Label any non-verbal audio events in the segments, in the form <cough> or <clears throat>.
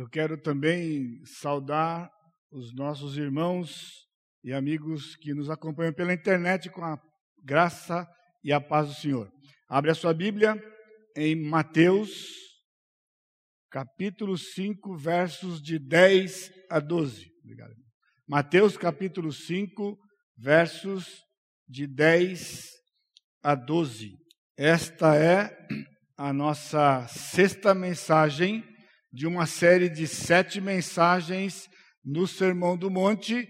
Eu quero também saudar os nossos irmãos e amigos que nos acompanham pela internet com a graça e a paz do Senhor. Abre a sua Bíblia em Mateus, capítulo 5, versos de 10 a 12. Obrigado. Mateus, capítulo 5, versos de 10 a 12. Esta é a nossa sexta mensagem de uma série de sete mensagens no Sermão do Monte,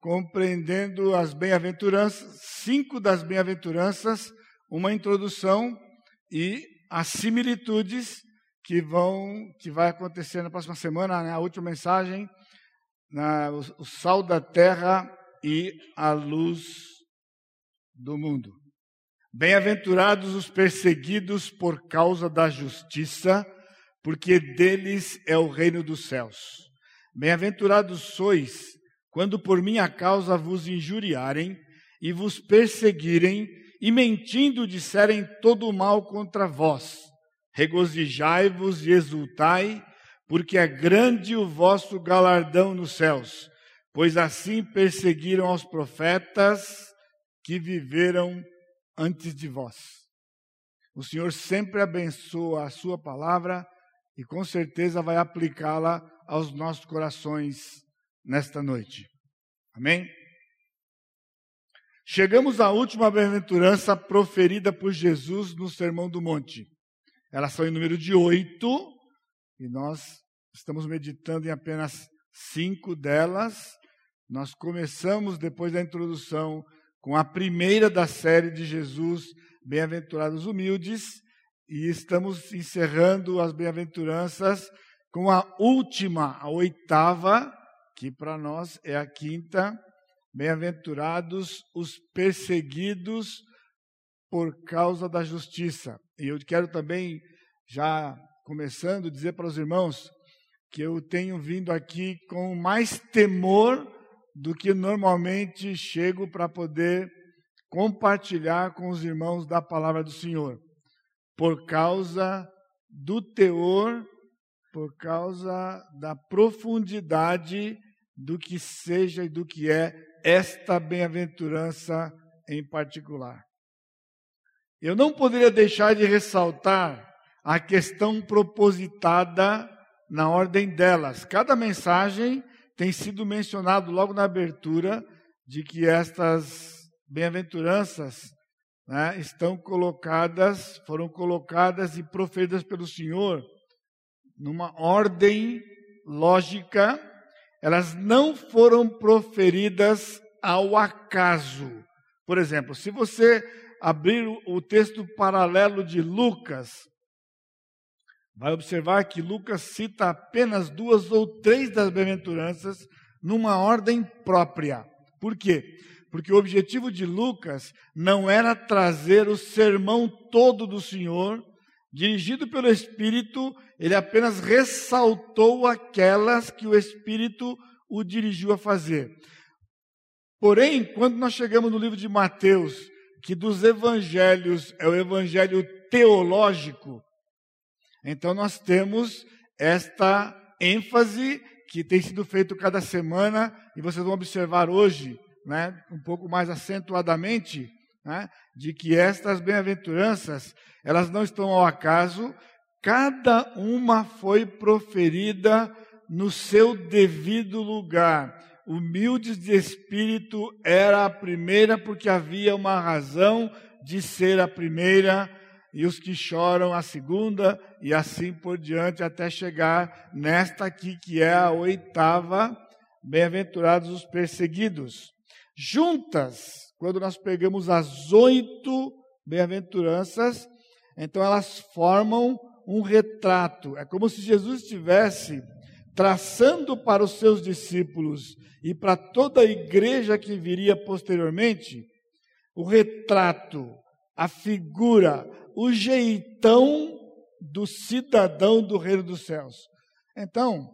compreendendo as bem-aventuranças, cinco das bem-aventuranças, uma introdução e as similitudes que vão que vai acontecer na próxima semana, né, a última mensagem, na, o, o sal da terra e a luz do mundo. Bem-aventurados os perseguidos por causa da justiça, porque deles é o reino dos céus. Bem-aventurados sois quando por minha causa vos injuriarem e vos perseguirem e mentindo disserem todo o mal contra vós. Regozijai-vos e exultai, porque é grande o vosso galardão nos céus, pois assim perseguiram aos profetas que viveram antes de vós. O Senhor sempre abençoa a sua palavra e com certeza vai aplicá-la aos nossos corações nesta noite. Amém? Chegamos à última bem-aventurança proferida por Jesus no Sermão do Monte. Elas são em número de oito, e nós estamos meditando em apenas cinco delas. Nós começamos, depois da introdução, com a primeira da série de Jesus, Bem-aventurados Humildes, e estamos encerrando as bem-aventuranças com a última, a oitava, que para nós é a quinta. Bem-aventurados os perseguidos por causa da justiça. E eu quero também, já começando, dizer para os irmãos que eu tenho vindo aqui com mais temor do que normalmente chego para poder compartilhar com os irmãos da palavra do Senhor por causa do teor, por causa da profundidade do que seja e do que é esta bem-aventurança em particular. Eu não poderia deixar de ressaltar a questão propositada na ordem delas. Cada mensagem tem sido mencionado logo na abertura de que estas bem-aventuranças né, estão colocadas, foram colocadas e proferidas pelo Senhor numa ordem lógica, elas não foram proferidas ao acaso. Por exemplo, se você abrir o texto paralelo de Lucas, vai observar que Lucas cita apenas duas ou três das bem-aventuranças numa ordem própria. Por quê? Porque o objetivo de Lucas não era trazer o sermão todo do Senhor, dirigido pelo Espírito, ele apenas ressaltou aquelas que o Espírito o dirigiu a fazer. Porém, quando nós chegamos no livro de Mateus, que dos evangelhos é o evangelho teológico, então nós temos esta ênfase que tem sido feito cada semana, e vocês vão observar hoje, né, um pouco mais acentuadamente, né, de que estas bem-aventuranças, elas não estão ao acaso, cada uma foi proferida no seu devido lugar. Humildes de espírito era a primeira, porque havia uma razão de ser a primeira, e os que choram a segunda, e assim por diante, até chegar nesta aqui, que é a oitava, bem-aventurados os perseguidos juntas, quando nós pegamos as oito bem-aventuranças, então elas formam um retrato. É como se Jesus estivesse traçando para os seus discípulos e para toda a igreja que viria posteriormente o retrato, a figura, o jeitão do cidadão do reino dos céus. Então,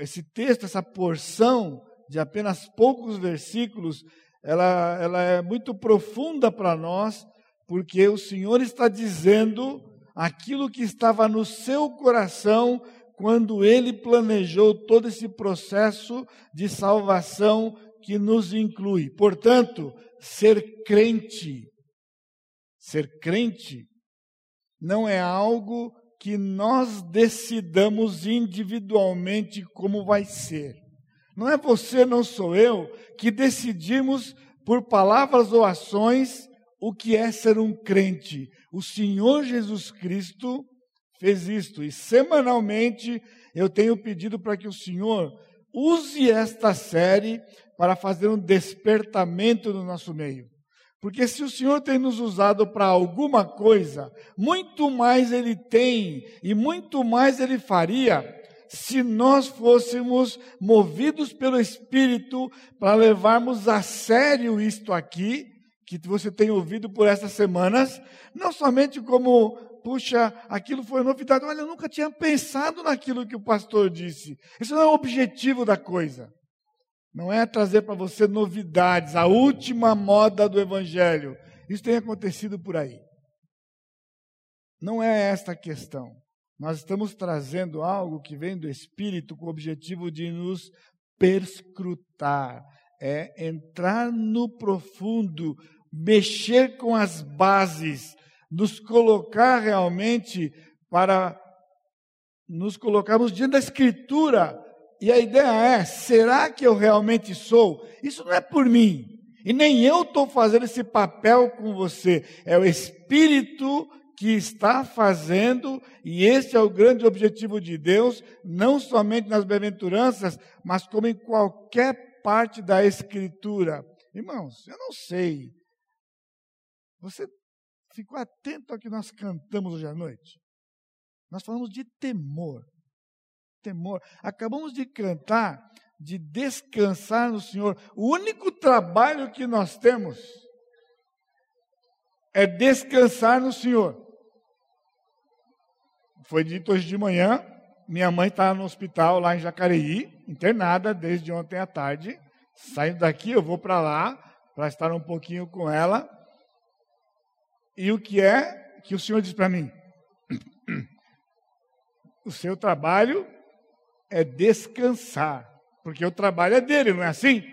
esse texto, essa porção, de apenas poucos versículos, ela, ela é muito profunda para nós, porque o Senhor está dizendo aquilo que estava no seu coração quando ele planejou todo esse processo de salvação que nos inclui. Portanto, ser crente, ser crente não é algo que nós decidamos individualmente como vai ser. Não é você, não sou eu, que decidimos por palavras ou ações o que é ser um crente. O Senhor Jesus Cristo fez isto e semanalmente eu tenho pedido para que o Senhor use esta série para fazer um despertamento no nosso meio. Porque se o Senhor tem nos usado para alguma coisa, muito mais Ele tem e muito mais Ele faria se nós fôssemos movidos pelo Espírito para levarmos a sério isto aqui, que você tem ouvido por essas semanas, não somente como, puxa, aquilo foi novidade, olha, eu nunca tinha pensado naquilo que o pastor disse. Isso não é o objetivo da coisa. Não é trazer para você novidades, a última moda do Evangelho. Isso tem acontecido por aí. Não é esta a questão. Nós estamos trazendo algo que vem do Espírito com o objetivo de nos perscrutar, é entrar no profundo, mexer com as bases, nos colocar realmente para nos colocarmos diante da Escritura. E a ideia é: será que eu realmente sou? Isso não é por mim. E nem eu estou fazendo esse papel com você. É o Espírito que está fazendo, e esse é o grande objetivo de Deus, não somente nas bem-aventuranças, mas como em qualquer parte da Escritura. Irmãos, eu não sei. Você ficou atento ao que nós cantamos hoje à noite? Nós falamos de temor. Temor. Acabamos de cantar, de descansar no Senhor. O único trabalho que nós temos é descansar no Senhor. Foi dito hoje de manhã, minha mãe está no hospital lá em Jacareí, internada desde ontem à tarde. Saindo daqui, eu vou para lá para estar um pouquinho com ela. E o que é que o Senhor diz para mim? <clears throat> O seu trabalho é descansar, porque o trabalho é dele, não é assim?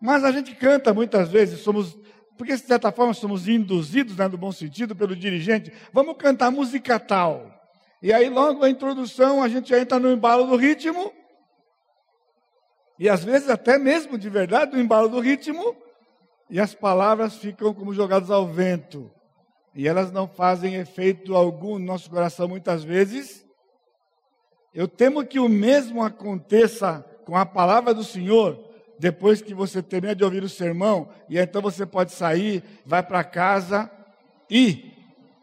Mas a gente canta muitas vezes, somos porque de certa forma somos induzidos, né, no bom sentido, pelo dirigente, vamos cantar música tal. E aí, logo na introdução, a gente entra no embalo do ritmo, e às vezes até mesmo de verdade, no embalo do ritmo, e as palavras ficam como jogadas ao vento, e elas não fazem efeito algum no nosso coração muitas vezes. Eu temo que o mesmo aconteça com a palavra do Senhor, depois que você termina de ouvir o sermão, e então você pode sair, vai para casa e,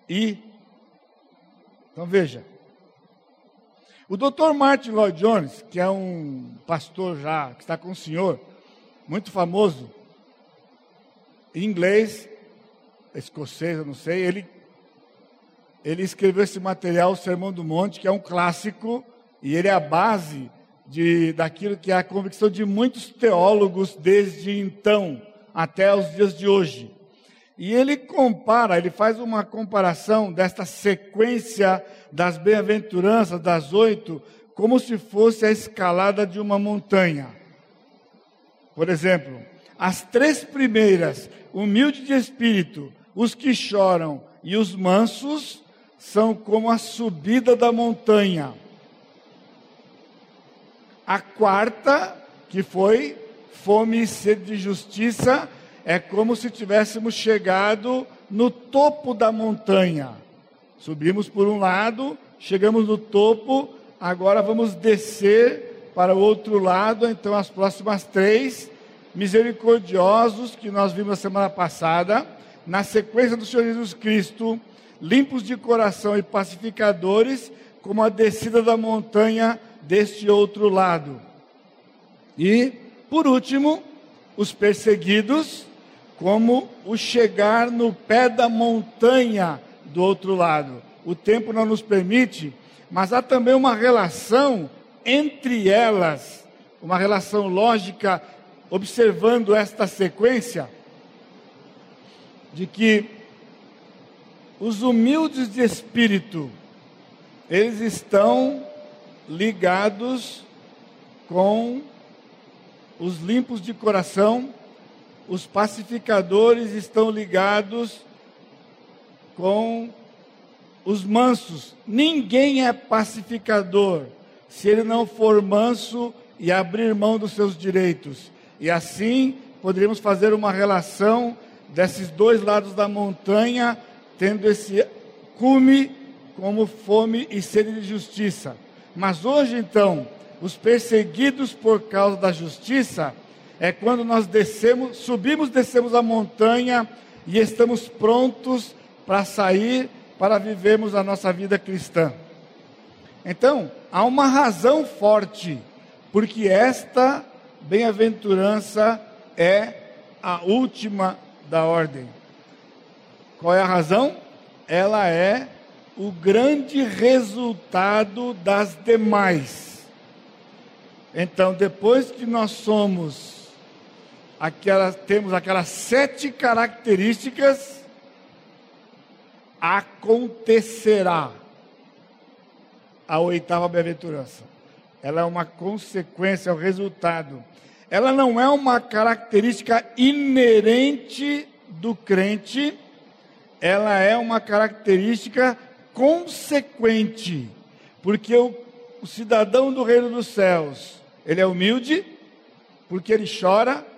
e. Então veja. O Dr. Martin Lloyd Jones, que é um pastor já, que está com o senhor, muito famoso, em inglês, escocês, eu não sei, ele, ele escreveu esse material, o Sermão do Monte, que é um clássico, e ele é a base de, daquilo que é a convicção de muitos teólogos desde então até os dias de hoje. E ele compara, ele faz uma comparação desta sequência das bem-aventuranças, das oito, como se fosse a escalada de uma montanha. Por exemplo, as três primeiras, humilde de espírito, os que choram e os mansos, são como a subida da montanha. A quarta, que foi fome e sede de justiça, é como se tivéssemos chegado no topo da montanha. Subimos por um lado, chegamos no topo, agora vamos descer para o outro lado. Então, as próximas três, misericordiosos, que nós vimos na semana passada, na sequência do Senhor Jesus Cristo, limpos de coração e pacificadores, como a descida da montanha deste outro lado. E, por último, os perseguidos, como o chegar no pé da montanha do outro lado. O tempo não nos permite, mas há também uma relação entre elas, uma relação lógica, observando esta sequência, de que os humildes de espírito, eles estão ligados com os limpos de coração, os pacificadores estão ligados com os mansos. Ninguém é pacificador se ele não for manso e abrir mão dos seus direitos. E assim poderíamos fazer uma relação desses dois lados da montanha, tendo esse cume como fome e sede de justiça. Mas hoje então, os perseguidos por causa da justiça é quando nós descemos, subimos, descemos a montanha e estamos prontos para sair, para vivermos a nossa vida cristã. Então, há uma razão forte, porque esta bem-aventurança é a última da ordem. Qual é a razão? Ela é o grande resultado das demais. Então, depois que nós somos aquelas, temos aquelas sete características, acontecerá a oitava bem-aventurança. Ela é uma consequência, é o resultado. Ela não é uma característica inerente do crente, ela é uma característica consequente, porque o, o cidadão do reino dos céus, ele é humilde, porque ele chora,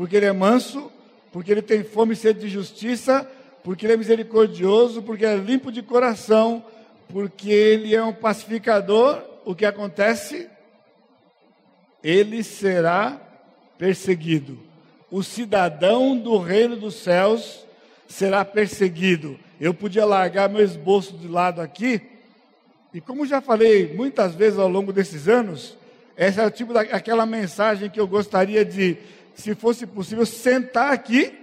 porque ele é manso, porque ele tem fome e sede de justiça, porque ele é misericordioso, porque é limpo de coração, porque ele é um pacificador, o que acontece? Ele será perseguido. O cidadão do reino dos céus será perseguido. Eu podia largar meu esboço de lado aqui, e como já falei muitas vezes ao longo desses anos, essa é o tipo daquela mensagem que eu gostaria de, se fosse possível, sentar aqui,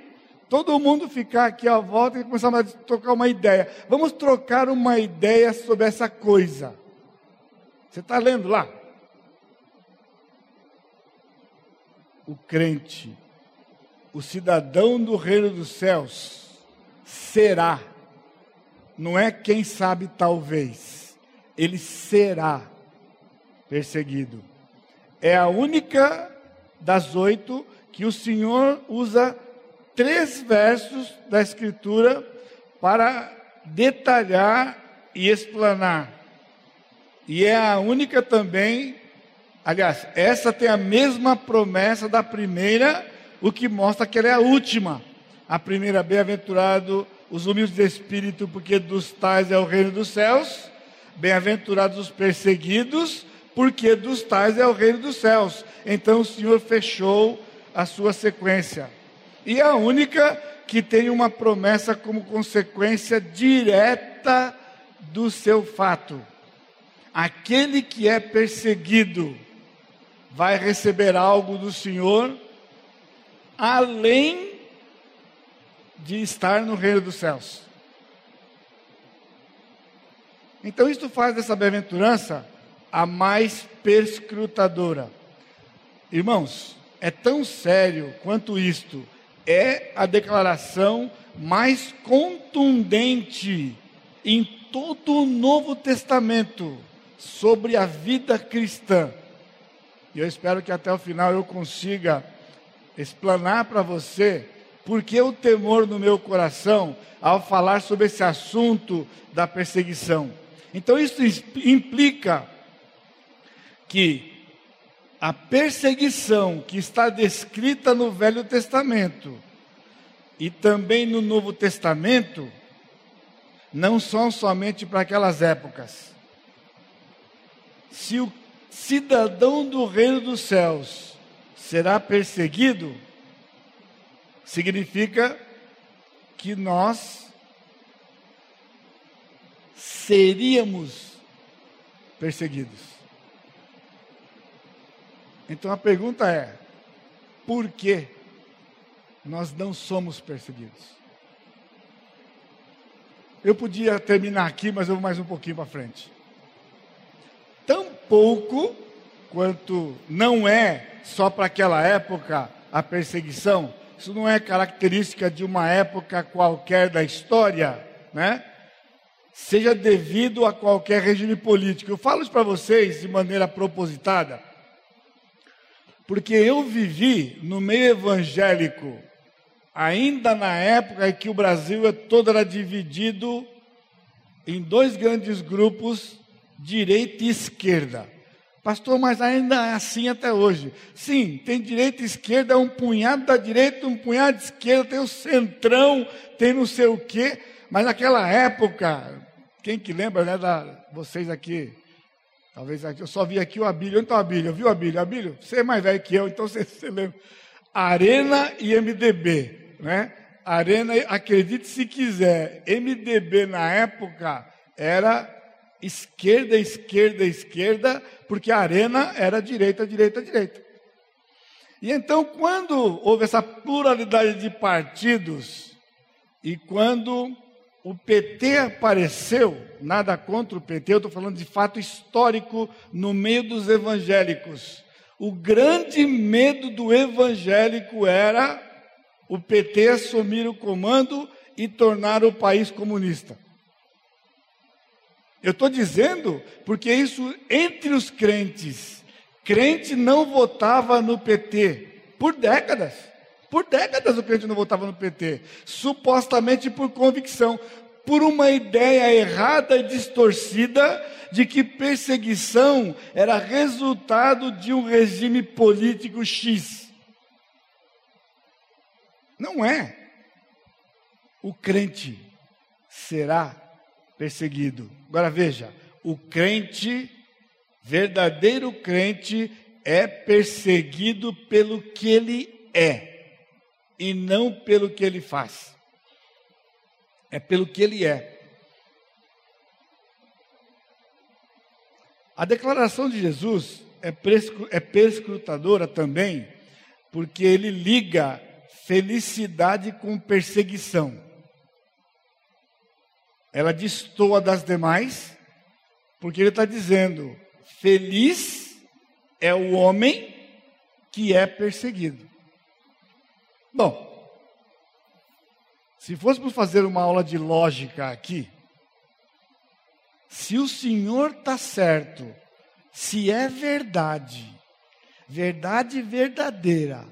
todo mundo ficar aqui à volta e começar a trocar uma ideia. Vamos trocar uma ideia sobre essa coisa. Você está lendo lá? O crente, o cidadão do reino dos céus, será, não é quem sabe talvez, ele será perseguido. É a única das oito que o Senhor usa três versos da Escritura para detalhar e explanar. E é a única também, aliás, essa tem a mesma promessa da primeira, o que mostra que ela é a última. A primeira, bem-aventurado os humildes de espírito, porque dos tais é o reino dos céus. Bem-aventurados os perseguidos, porque dos tais é o reino dos céus. Então o Senhor fechou a sua sequência. E a única que tem uma promessa como consequência direta do seu fato. Aquele que é perseguido vai receber algo do Senhor além de estar no reino dos céus. Então, isto faz dessa bem-aventurança a mais perscrutadora. Irmãos, é tão sério quanto isto, é a declaração mais contundente em todo o Novo Testamento sobre a vida cristã. E eu espero que até o final eu consiga explanar para você por que o temor no meu coração ao falar sobre esse assunto da perseguição? Então, isso implica que a perseguição que está descrita no Velho Testamento e também no Novo Testamento não são somente para aquelas épocas. Se o cidadão do reino dos céus será perseguido, significa que nós seríamos perseguidos. Então a pergunta é: por que nós não somos perseguidos? Eu podia terminar aqui, mas eu vou mais um pouquinho para frente. Tão pouco quanto não é só para aquela época a perseguição, isso não é característica de uma época qualquer da história, né? seja devido a qualquer regime político. Eu falo isso para vocês de maneira propositada, porque eu vivi no meio evangélico, ainda na época em que o Brasil todo era dividido em dois grandes grupos, direita e esquerda. Pastor, mas ainda é assim até hoje. Sim, tem direita e esquerda, um punhado da direita, um punhado de esquerda, tem o centrão, tem não sei o quê. Mas naquela época, quem que lembra, né, da, vocês aqui, talvez aqui, eu só vi aqui o Abílio. Onde está o Abílio? Viu, Abílio? Abílio, você é mais velho que eu, então você, você lembra. Arena e MDB, né? Arena, acredite se quiser, MDB na época era esquerda, esquerda, esquerda, porque a arena era direita, direita, direita. E então, quando houve essa pluralidade de partidos, e quando o PT apareceu, nada contra o PT, eu estou falando de fato histórico no meio dos evangélicos. O grande medo do evangélico era o PT assumir o comando e tornar o país comunista. Eu estou dizendo porque isso entre os crentes. Crente não votava no PT por décadas. Por décadas o crente não votava no PT, supostamente por convicção, por uma ideia errada e distorcida de que perseguição era resultado de um regime político X. Não é. O crente será perseguido. Agora veja, o crente, verdadeiro crente, é perseguido pelo que ele é e não pelo que ele faz. É pelo que ele é. A declaração de Jesus é, é perscrutadora também, porque ele liga felicidade com perseguição ela destoa das demais, porque ele está dizendo: feliz é o homem que é perseguido. Bom, se fôssemos fazer uma aula de lógica aqui, se o Senhor está certo, se é verdade, verdade verdadeira,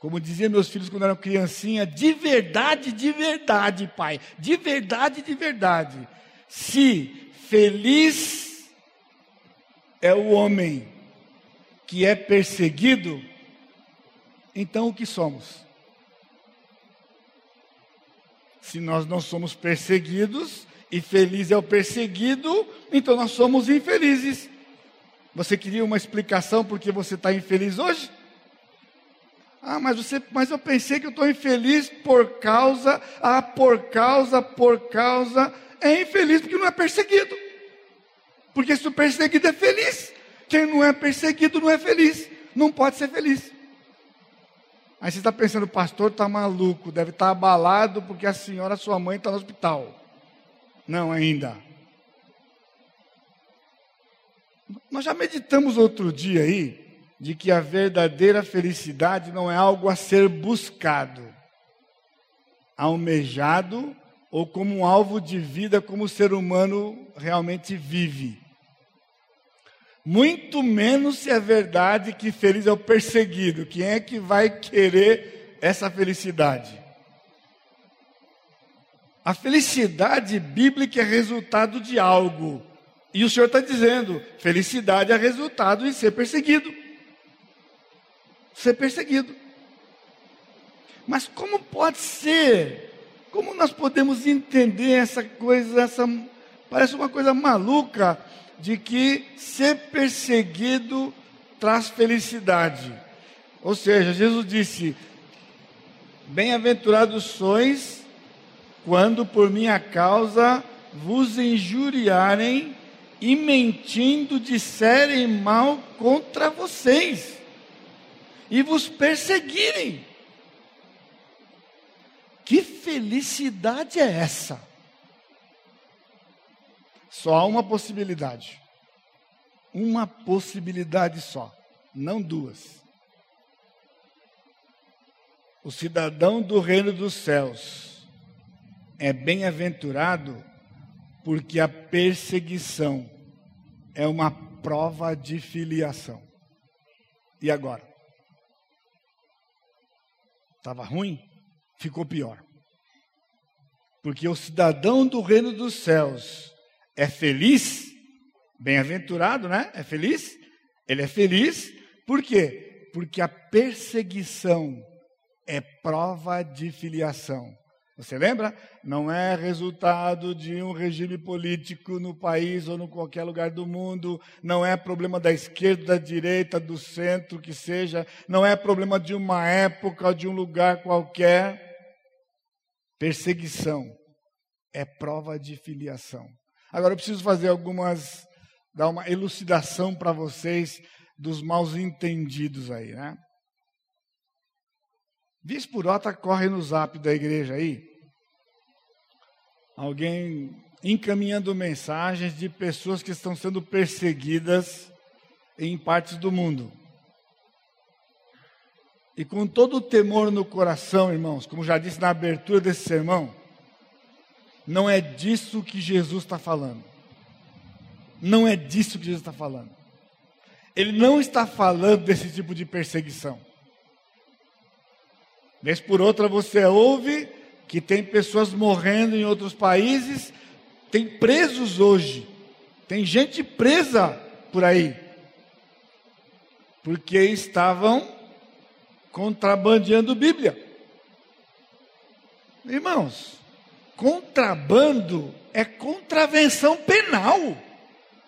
como diziam meus filhos quando eram criancinha, de verdade, de verdade, pai. De verdade, de verdade. Se feliz é o homem que é perseguido, então o que somos? Se nós não somos perseguidos e feliz é o perseguido, então nós somos infelizes. Você queria uma explicação porque você está infeliz hoje? Ah, mas, você, mas eu pensei que eu estou infeliz por causa, ah, por causa, por causa. É infeliz porque não é perseguido. Porque se o perseguido é feliz, quem não é perseguido não é feliz. Não pode ser feliz. Aí você está pensando, o pastor está maluco, deve estar tá abalado porque a senhora, sua mãe, está no hospital. Não, ainda. Nós já meditamos outro dia aí de que a verdadeira felicidade não é algo a ser buscado, almejado ou como um alvo de vida como o ser humano realmente vive. Muito menos se é verdade que feliz é o perseguido. Quem é que vai querer essa felicidade? A felicidade bíblica é resultado de algo. E o Senhor está dizendo: felicidade é resultado de ser perseguido ser perseguido. Mas como pode ser? Como nós podemos entender essa coisa, essa parece uma coisa maluca de que ser perseguido traz felicidade. Ou seja, Jesus disse: Bem-aventurados sois quando por minha causa vos injuriarem e mentindo disserem mal contra vocês e vos perseguirem. Que felicidade é essa? Só há uma possibilidade. Uma possibilidade só, não duas. O cidadão do reino dos céus é bem-aventurado Porque a perseguição é uma prova de filiação. E agora? Estava ruim? Ficou pior. Porque o cidadão do reino dos céus é feliz, bem-aventurado, né? É feliz? Ele é feliz, por quê? Porque a perseguição é prova de filiação. Você lembra? Não é resultado de um regime político no país ou em qualquer lugar do mundo, não é problema da esquerda, da direita, do centro, que seja, não é problema de uma época ou de um lugar qualquer. Perseguição é prova de filiação. Agora eu preciso fazer algumas, dar uma elucidação para vocês dos mal entendidos aí, né? Visporota corre no zap da igreja aí. Alguém encaminhando mensagens de pessoas que estão sendo perseguidas em partes do mundo. E com todo o temor no coração, irmãos, como já disse na abertura desse sermão, não é disso que Jesus está falando. Não é disso que Jesus está falando. Ele não está falando desse tipo de perseguição. Vez por outra você ouve que tem pessoas morrendo em outros países, tem presos hoje, tem gente presa por aí, porque estavam contrabandeando Bíblia. Irmãos, contrabando é contravenção penal.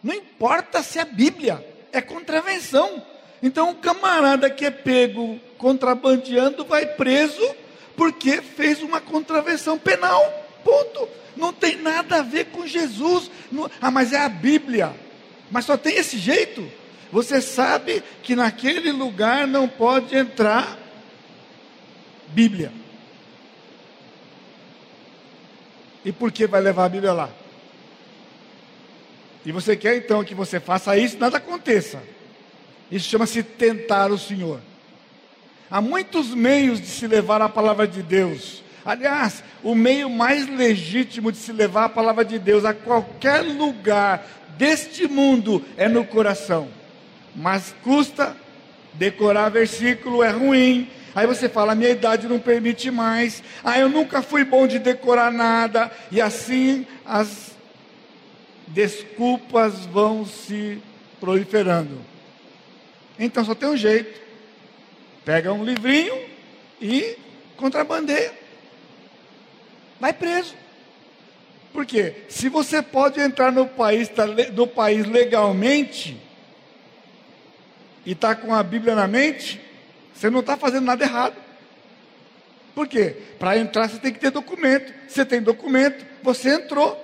Não importa se é Bíblia, é contravenção. Então, o camarada que é pego contrabandeando vai preso porque fez uma contravenção penal. Ponto. Não tem nada a ver com Jesus. Não, ah, mas é a Bíblia. Mas só tem esse jeito. Você sabe que naquele lugar não pode entrar Bíblia. E por que vai levar a Bíblia lá? E você quer então que você faça isso, nada aconteça. Isso chama-se tentar o Senhor. Há muitos meios de se levar a palavra de Deus. Aliás, o meio mais legítimo de se levar a palavra de Deus a qualquer lugar deste mundo é no coração. Mas custa decorar versículo, é ruim. Aí você fala, minha idade não permite mais. Ah, eu nunca fui bom de decorar nada. E assim as desculpas vão se proliferando. Então só tem um jeito. Pega um livrinho e contrabandeia. Vai preso. Por quê? Se você pode entrar no país, tá, no país legalmente e está com a Bíblia na mente, você não está fazendo nada errado. Por quê? Para entrar você tem que ter documento. Você tem documento, você entrou.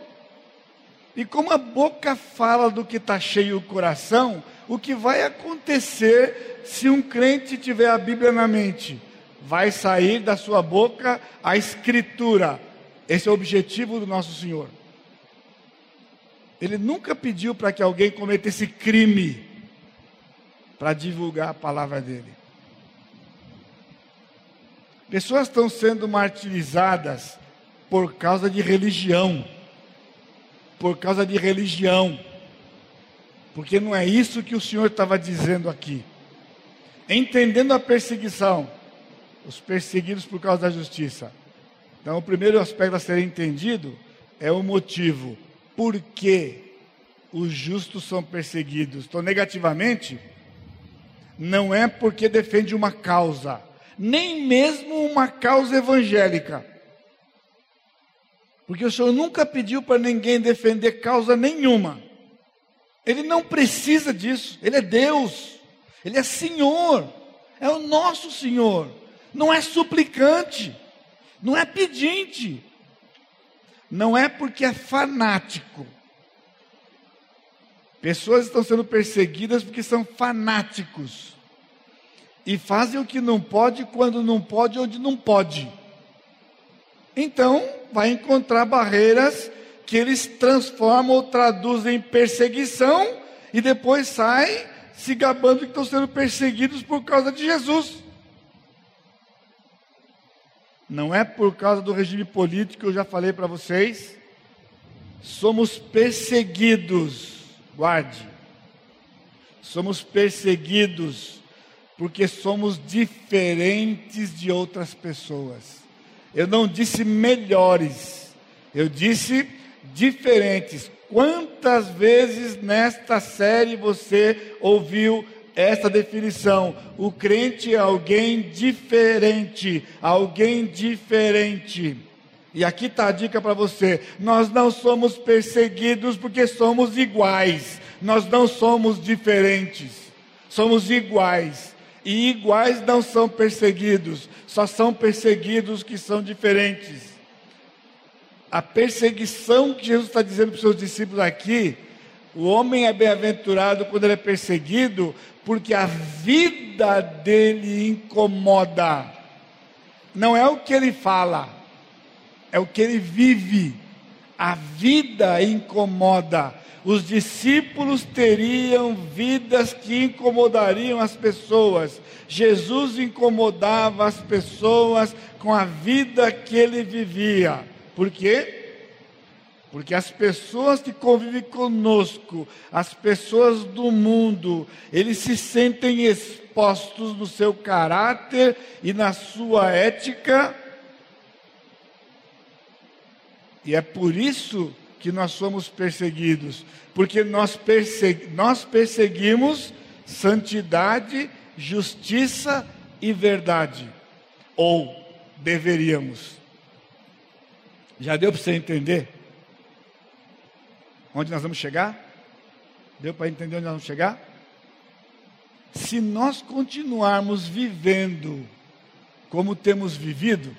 E como a boca fala do que está cheio o coração, o que vai acontecer se um crente tiver a Bíblia na mente? Vai sair da sua boca a Escritura. Esse é o objetivo do nosso Senhor. Ele nunca pediu para que alguém cometesse crime para divulgar a palavra dele. Pessoas estão sendo martirizadas por causa de religião. Por causa de religião. Porque não é isso que o Senhor estava dizendo aqui. Entendendo a perseguição, os perseguidos por causa da justiça. Então, o primeiro aspecto a ser entendido é o motivo. Por que os justos são perseguidos? Então, negativamente, não é porque defende uma causa, nem mesmo uma causa evangélica. Porque o Senhor nunca pediu para ninguém defender causa nenhuma. Ele não precisa disso. Ele é Deus. Ele é Senhor. É o nosso Senhor. Não é suplicante. Não é pedinte. Não é porque é fanático. Pessoas estão sendo perseguidas porque são fanáticos. E fazem o que não pode, quando não pode, onde não pode. Então, vai encontrar barreiras que eles transformam ou traduzem em perseguição e depois saem se gabando que estão sendo perseguidos por causa de Jesus. Não é por causa do regime político, eu já falei para vocês. somos perseguidos, guarde, somos perseguidos porque somos diferentes de outras pessoas. Eu não disse melhores, eu disse diferentes. Quantas vezes nesta série você ouviu essa definição? O crente é alguém diferente, alguém diferente. E aqui está a dica para você: nós não somos perseguidos porque somos iguais, nós não somos diferentes, somos iguais. E iguais não são perseguidos, só são perseguidos que são diferentes. A perseguição que Jesus está dizendo para os seus discípulos aqui, o homem é bem-aventurado quando ele é perseguido, porque a vida dele incomoda. Não é o que ele fala, é o que ele vive. A vida incomoda os discípulos teriam vidas que incomodariam as pessoas. Jesus incomodava as pessoas com a vida que ele vivia. Por quê? Porque as pessoas que convivem conosco, as pessoas do mundo, eles se sentem expostos no seu caráter e na sua ética. E é por isso que nós somos perseguidos, porque nós, persegui nós perseguimos santidade, justiça e verdade, ou deveríamos. Já deu para você entender? Onde nós vamos chegar? Deu para entender onde nós vamos chegar? Se nós continuarmos vivendo como temos vivido,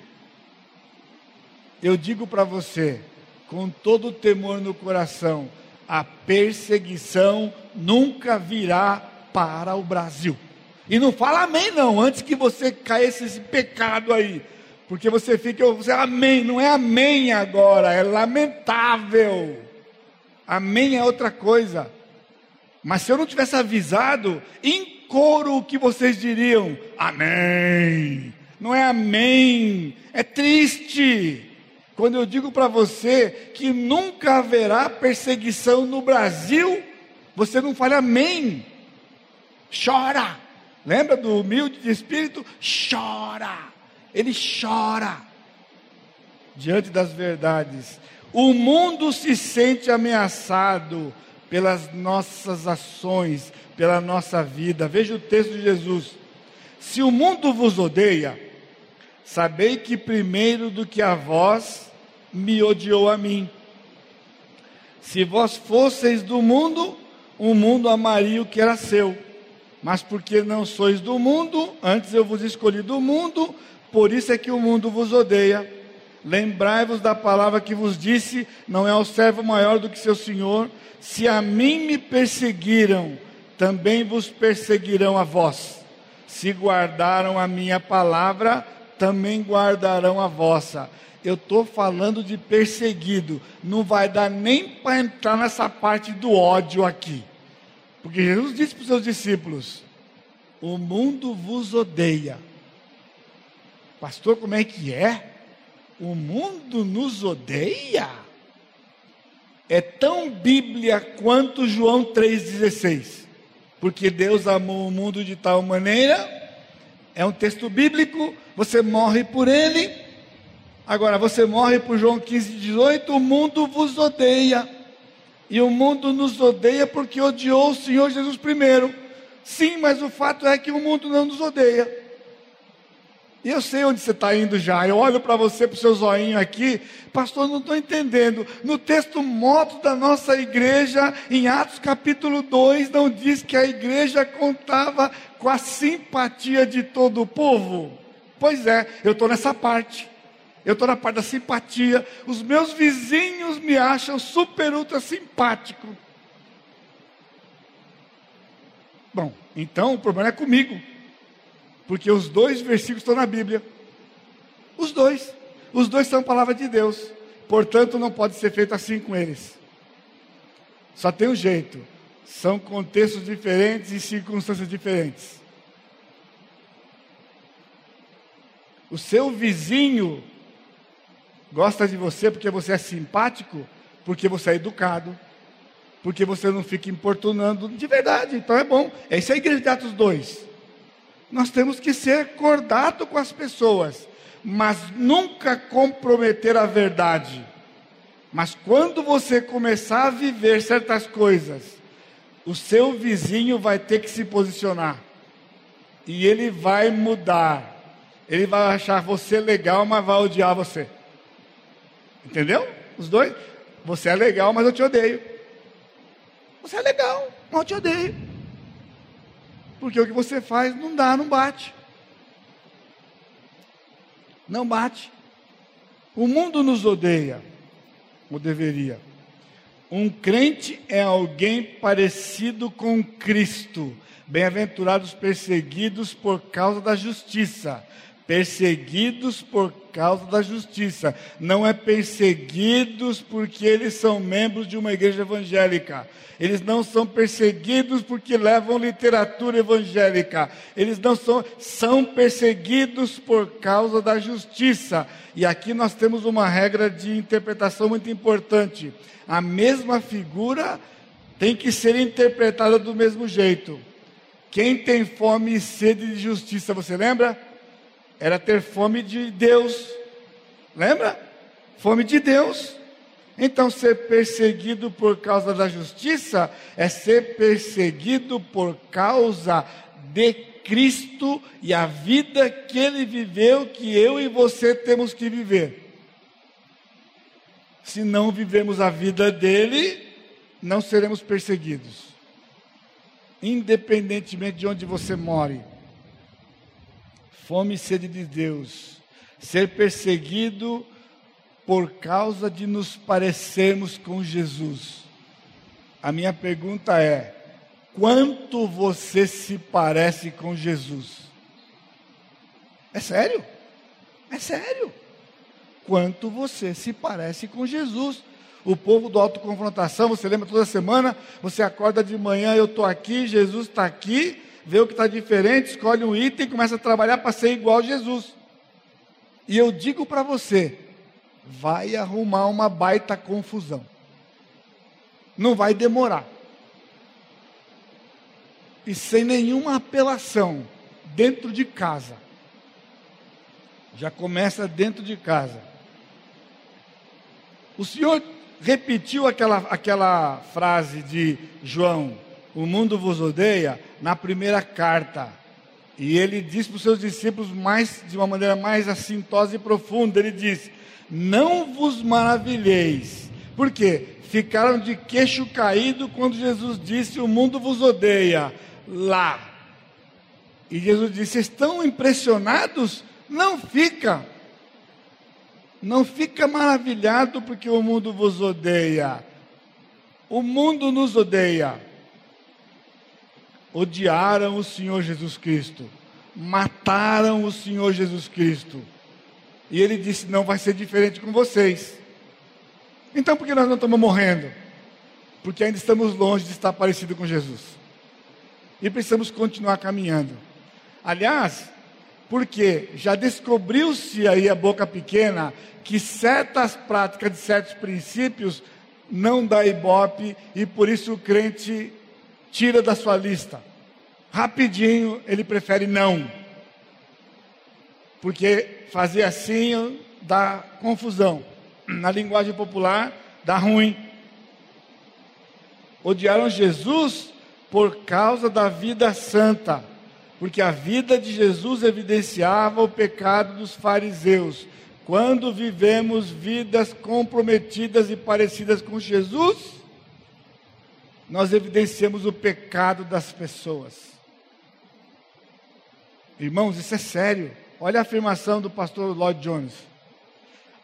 eu digo para você, com todo o temor no coração, a perseguição nunca virá para o Brasil. E não fala amém, não, antes que você caísse esse pecado aí. Porque você fica, você amém, não é amém agora, é lamentável. Amém é outra coisa. Mas se eu não tivesse avisado, em coro o que vocês diriam? Amém. Não é amém, é triste. Quando eu digo para você que nunca haverá perseguição no Brasil, você não fala amém. Chora. Lembra do humilde de espírito? Chora. Ele chora diante das verdades. O mundo se sente ameaçado pelas nossas ações, pela nossa vida. Veja o texto de Jesus. Se o mundo vos odeia, sabei que primeiro do que a vós me odiou a mim. Se vós fosseis do mundo, o mundo amaria o que era seu. Mas porque não sois do mundo, antes eu vos escolhi do mundo, por isso é que o mundo vos odeia. Lembrai-vos da palavra que vos disse: não é o servo maior do que seu senhor. Se a mim me perseguiram, também vos perseguirão a vós. Se guardaram a minha palavra, também guardarão a vossa eu estou falando de perseguido. Não vai dar nem para entrar nessa parte do ódio aqui. Porque Jesus disse para os seus discípulos: O mundo vos odeia. Pastor, como é que é? O mundo nos odeia? É tão Bíblia quanto João 3,16. Porque Deus amou o mundo de tal maneira, é um texto bíblico, você morre por ele, Agora, você morre por João 15, 18, o mundo vos odeia. E o mundo nos odeia porque odiou o Senhor Jesus primeiro. Sim, mas o fato é que o mundo não nos odeia. E eu sei onde você está indo já. Eu olho para você, para o seu zoinho aqui. Pastor, não estou entendendo. No texto moto da nossa igreja, em Atos capítulo 2, não diz que a igreja contava com a simpatia de todo o povo? Pois é, eu estou nessa parte. Eu estou na parte da simpatia. Os meus vizinhos me acham super ultra simpático. Bom, então o problema é comigo. Porque os dois versículos estão na Bíblia. Os dois. Os dois são palavra de Deus. Portanto, não pode ser feito assim com eles. Só tem um jeito. São contextos diferentes e circunstâncias diferentes. O seu vizinho gosta de você porque você é simpático, porque você é educado, porque você não fica importunando de verdade. Então é bom. É a igreja de Atos 2. Nós temos que ser cordato com as pessoas, mas nunca comprometer a verdade. Mas quando você começar a viver certas coisas, o seu vizinho vai ter que se posicionar. E ele vai mudar. Ele vai achar você legal, mas vai odiar você. Entendeu? Os dois. Você é legal, mas eu te odeio. Você é legal, mas eu te odeio. Porque o que você faz não dá, não bate. Não bate. O mundo nos odeia, ou deveria. Um crente é alguém parecido com Cristo. Bem-aventurados perseguidos por causa da justiça, perseguidos por causa da justiça, não é perseguidos porque eles são membros de uma igreja evangélica. Eles não são perseguidos porque levam literatura evangélica. Eles não são são perseguidos por causa da justiça. E aqui nós temos uma regra de interpretação muito importante. A mesma figura tem que ser interpretada do mesmo jeito. Quem tem fome e sede de justiça, você lembra? Era ter fome de Deus. Lembra? Fome de Deus. Então, ser perseguido por causa da justiça é ser perseguido por causa de Cristo e a vida que ele viveu, que eu e você temos que viver. Se não vivemos a vida dele, não seremos perseguidos, independentemente de onde você more fome e sede de Deus, ser perseguido por causa de nos parecermos com Jesus. A minha pergunta é: quanto você se parece com Jesus? É sério? É sério? Quanto você se parece com Jesus? O povo do autoconfrontação, você lembra toda semana? Você acorda de manhã, eu estou aqui, Jesus está aqui, vê o que está diferente, escolhe um item e começa a trabalhar para ser igual a Jesus. E eu digo para você, vai arrumar uma baita confusão. Não vai demorar. E sem nenhuma apelação, dentro de casa. Já começa dentro de casa. O Senhor repetiu aquela, aquela frase de João: O mundo vos odeia, na primeira carta. E ele diz para os seus discípulos mais de uma maneira mais assintosa e profunda, ele diz: "Não vos maravilheis". Por quê? Ficaram de queixo caído quando Jesus disse: "O mundo vos odeia". Lá. E Jesus disse: "Estão impressionados? Não fica. Não fica maravilhado porque o mundo vos odeia. O mundo nos odeia odiaram o Senhor Jesus Cristo, mataram o Senhor Jesus Cristo. E ele disse: Não vai ser diferente com vocês. Então, por que nós não estamos morrendo? Porque ainda estamos longe de estar parecido com Jesus. E precisamos continuar caminhando. Aliás, porque já descobriu-se aí a boca pequena que certas práticas de certos princípios não dá ibope e por isso o crente tira da sua lista. Rapidinho ele prefere não. Porque fazer assim dá confusão. Na linguagem popular, dá ruim. Odiaram Jesus por causa da vida santa, porque a vida de Jesus evidenciava o pecado dos fariseus. Quando vivemos vidas comprometidas e parecidas com Jesus, nós evidenciamos o pecado das pessoas. Irmãos, isso é sério. Olha a afirmação do pastor Lloyd Jones.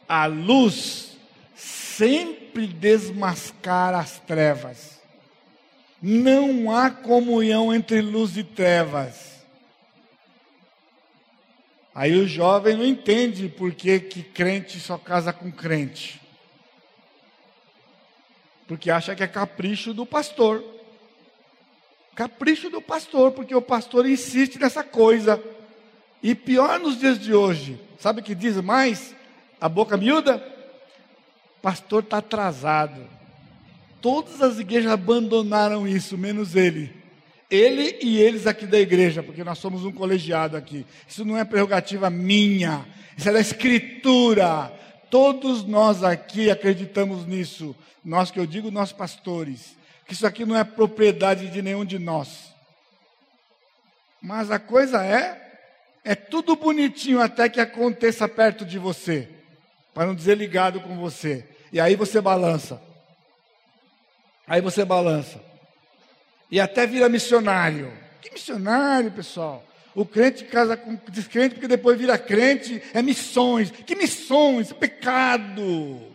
A luz sempre desmascara as trevas. Não há comunhão entre luz e trevas. Aí o jovem não entende por que, que crente só casa com crente porque acha que é capricho do pastor. Capricho do pastor, porque o pastor insiste nessa coisa. E pior nos dias de hoje, sabe o que diz mais? A boca miúda? Pastor está atrasado. Todas as igrejas abandonaram isso, menos ele. Ele e eles aqui da igreja, porque nós somos um colegiado aqui. Isso não é prerrogativa minha, isso é da Escritura. Todos nós aqui acreditamos nisso. Nós que eu digo, nós pastores. Que isso aqui não é propriedade de nenhum de nós. Mas a coisa é, é tudo bonitinho até que aconteça perto de você. Para não dizer ligado com você. E aí você balança. Aí você balança. E até vira missionário. Que missionário, pessoal? O crente casa com descrente porque depois vira crente, é missões. Que missões? Pecado.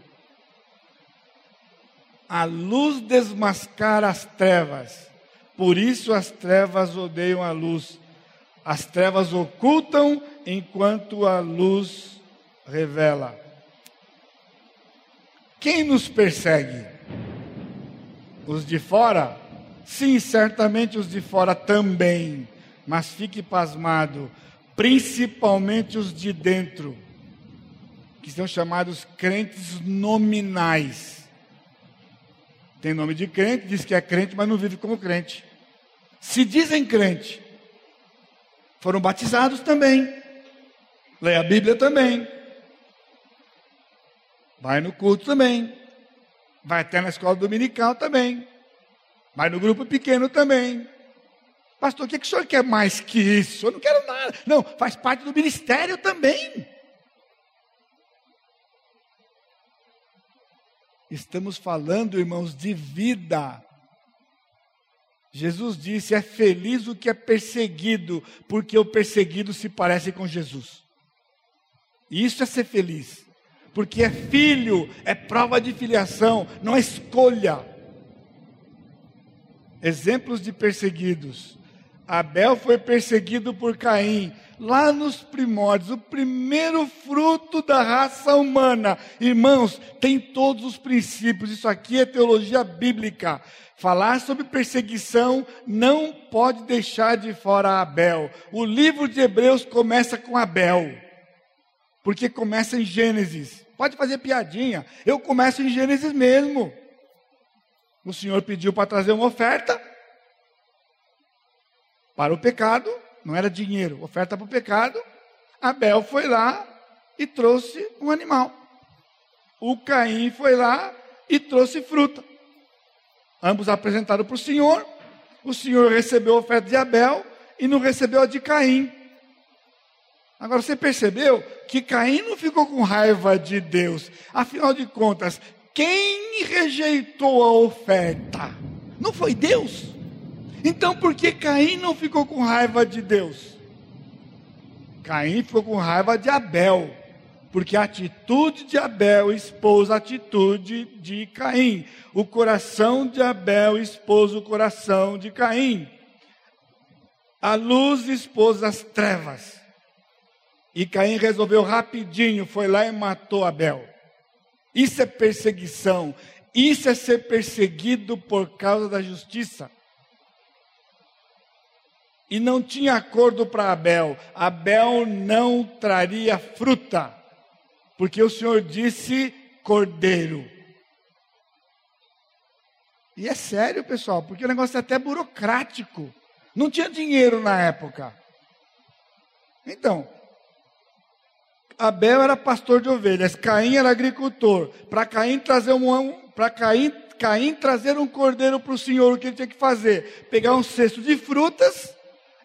A luz desmascara as trevas. Por isso as trevas odeiam a luz. As trevas ocultam enquanto a luz revela. Quem nos persegue? Os de fora? Sim, certamente os de fora também. Mas fique pasmado, principalmente os de dentro, que são chamados crentes nominais. Tem nome de crente, diz que é crente, mas não vive como crente. Se dizem crente, foram batizados também, lê a Bíblia também, vai no culto também, vai até na escola dominical também, vai no grupo pequeno também. Pastor, o que, que o senhor quer mais que isso? Eu não quero nada. Não, faz parte do ministério também. Estamos falando, irmãos, de vida. Jesus disse: é feliz o que é perseguido, porque o perseguido se parece com Jesus. E isso é ser feliz, porque é filho, é prova de filiação, não é escolha. Exemplos de perseguidos. Abel foi perseguido por Caim, lá nos primórdios, o primeiro fruto da raça humana. Irmãos, tem todos os princípios, isso aqui é teologia bíblica. Falar sobre perseguição não pode deixar de fora Abel. O livro de Hebreus começa com Abel, porque começa em Gênesis. Pode fazer piadinha, eu começo em Gênesis mesmo. O Senhor pediu para trazer uma oferta para o pecado, não era dinheiro, oferta para o pecado. Abel foi lá e trouxe um animal. O Caim foi lá e trouxe fruta. Ambos apresentaram para o Senhor. O Senhor recebeu a oferta de Abel e não recebeu a de Caim. Agora você percebeu que Caim não ficou com raiva de Deus. Afinal de contas, quem rejeitou a oferta? Não foi Deus? Então por que Caim não ficou com raiva de Deus? Caim ficou com raiva de Abel porque a atitude de Abel expôs a atitude de Caim. O coração de Abel expôs o coração de Caim. A luz expôs as trevas. E Caim resolveu rapidinho, foi lá e matou Abel. Isso é perseguição. Isso é ser perseguido por causa da justiça. E não tinha acordo para Abel. Abel não traria fruta porque o Senhor disse cordeiro. E é sério, pessoal, porque o negócio é até burocrático. Não tinha dinheiro na época. Então, Abel era pastor de ovelhas, Caim era agricultor. Para Caim trazer um, para Caim, Caim trazer um cordeiro para o Senhor, o que ele tinha que fazer? Pegar um cesto de frutas,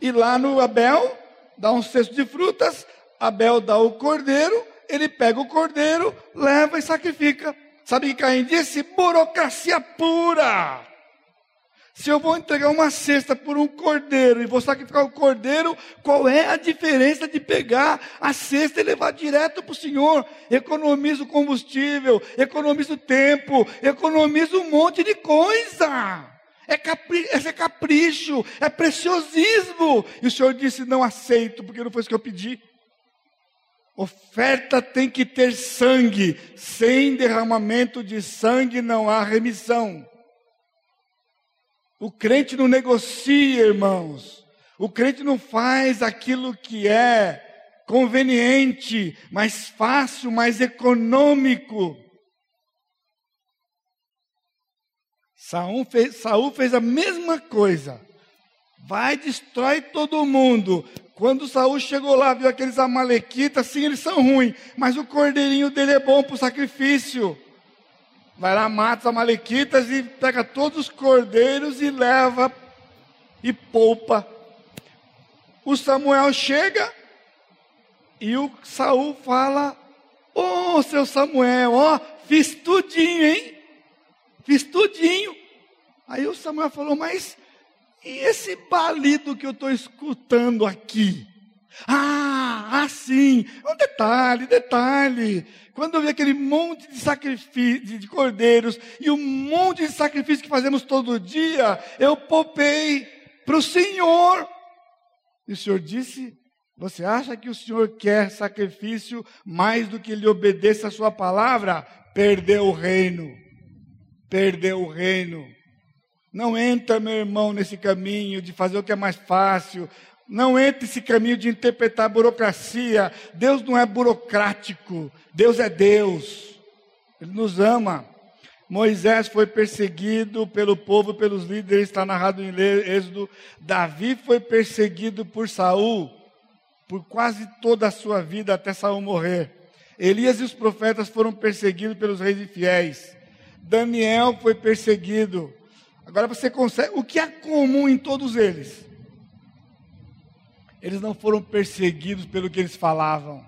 ir lá no Abel, dar um cesto de frutas, Abel dá o cordeiro, ele pega o cordeiro, leva e sacrifica. Sabe o que Caim disse? Burocracia pura. Se eu vou entregar uma cesta por um cordeiro e vou sacrificar o cordeiro, qual é a diferença de pegar a cesta e levar direto para o Senhor? Economiza o combustível, economiza o tempo, economiza um monte de coisa. É, é capricho, é preciosismo. E o Senhor disse: Não aceito, porque não foi isso que eu pedi. Oferta tem que ter sangue. Sem derramamento de sangue não há remissão. O crente não negocia, irmãos. O crente não faz aquilo que é conveniente, mais fácil, mais econômico. Saul fez, Saul fez a mesma coisa. Vai, destrói todo mundo. Quando Saul chegou lá, viu aqueles amalequitas, sim, eles são ruins, mas o cordeirinho dele é bom para o sacrifício. Vai lá, mata os amalequitas e pega todos os cordeiros e leva e poupa. O Samuel chega e o Saul fala: Ô oh, seu Samuel, ó, fiz tudinho, hein? Fiz tudinho. Aí o Samuel falou: Mas e esse balido que eu estou escutando aqui? Ah, assim, um detalhe, detalhe. Quando eu vi aquele monte de sacrifício de cordeiros e um monte de sacrifício que fazemos todo dia, eu poupei para o Senhor. E o Senhor disse: Você acha que o Senhor quer sacrifício mais do que ele obedeça a sua palavra? Perdeu o reino. Perdeu o reino. Não entra, meu irmão, nesse caminho de fazer o que é mais fácil. Não entre nesse caminho de interpretar a burocracia. Deus não é burocrático. Deus é Deus. Ele nos ama. Moisés foi perseguido pelo povo, pelos líderes, está narrado em Êxodo. Davi foi perseguido por Saul por quase toda a sua vida até Saul morrer. Elias e os profetas foram perseguidos pelos reis infiéis. Daniel foi perseguido. Agora você consegue. O que é comum em todos eles? Eles não foram perseguidos pelo que eles falavam.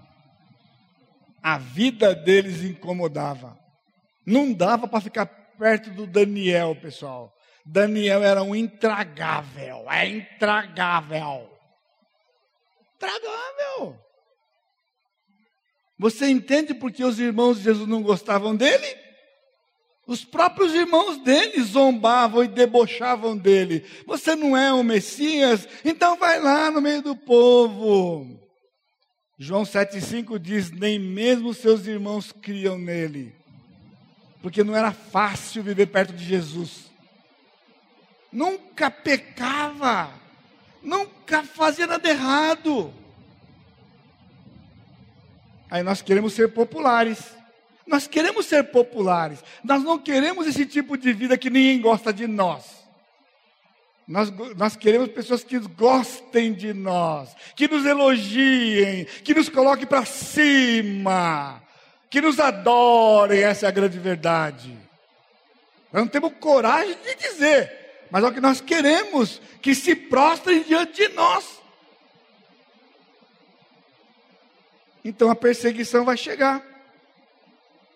A vida deles incomodava. Não dava para ficar perto do Daniel, pessoal. Daniel era um intragável. É intragável. Intragável. Você entende por que os irmãos de Jesus não gostavam dele? Os próprios irmãos dele zombavam e debochavam dele. Você não é o Messias? Então vai lá no meio do povo. João 7,5 diz: Nem mesmo seus irmãos criam nele. Porque não era fácil viver perto de Jesus. Nunca pecava. Nunca fazia nada errado. Aí nós queremos ser populares. Nós queremos ser populares. Nós não queremos esse tipo de vida que ninguém gosta de nós. Nós, nós queremos pessoas que gostem de nós, que nos elogiem, que nos coloquem para cima, que nos adorem. Essa é a grande verdade. Nós não temos coragem de dizer, mas é o que nós queremos, que se prostrem diante de nós. Então a perseguição vai chegar.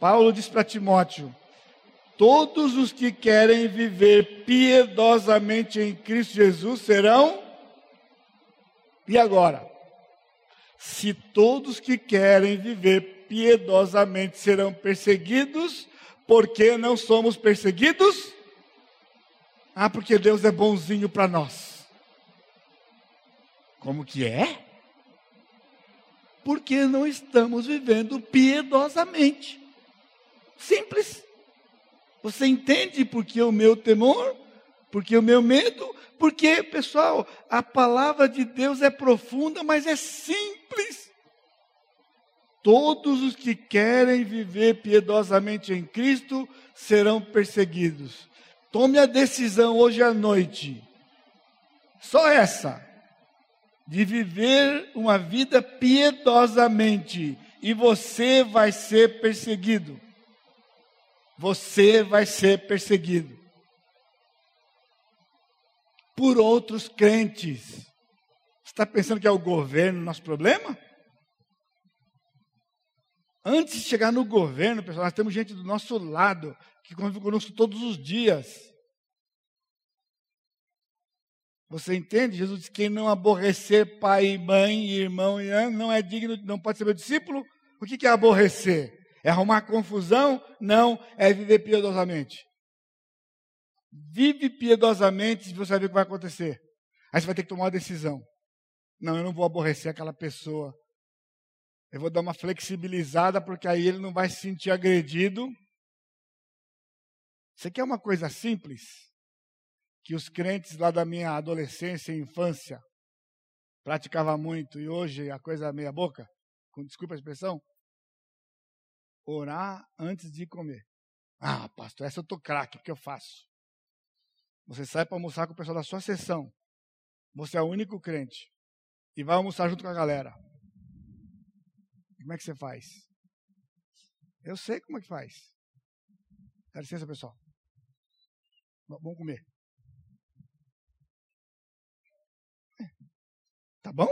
Paulo diz para Timóteo: Todos os que querem viver piedosamente em Cristo Jesus serão. E agora? Se todos que querem viver piedosamente serão perseguidos, por que não somos perseguidos? Ah, porque Deus é bonzinho para nós. Como que é? Porque não estamos vivendo piedosamente. Simples. Você entende por que o meu temor? Por que o meu medo? Porque, pessoal, a palavra de Deus é profunda, mas é simples. Todos os que querem viver piedosamente em Cristo serão perseguidos. Tome a decisão hoje à noite, só essa, de viver uma vida piedosamente, e você vai ser perseguido você vai ser perseguido por outros crentes. Está pensando que é o governo nosso problema? Antes de chegar no governo, pessoal, nós temos gente do nosso lado que convive conosco todos os dias. Você entende? Jesus disse: quem não aborrecer pai, mãe, irmão, não é digno, não pode ser meu discípulo. O que é aborrecer? É arrumar confusão? Não, é viver piedosamente. Vive piedosamente e você vai ver o que vai acontecer. Aí você vai ter que tomar uma decisão. Não, eu não vou aborrecer aquela pessoa. Eu vou dar uma flexibilizada, porque aí ele não vai se sentir agredido. Você quer uma coisa simples? Que os crentes lá da minha adolescência e infância praticava muito e hoje a coisa é meia boca, com desculpa a expressão, orar antes de comer. Ah, pastor, essa eu tô craque, o que eu faço? Você sai para almoçar com o pessoal da sua sessão. Você é o único crente. E vai almoçar junto com a galera. Como é que você faz? Eu sei como é que faz. Dá licença, pessoal. Vamos comer. Tá bom?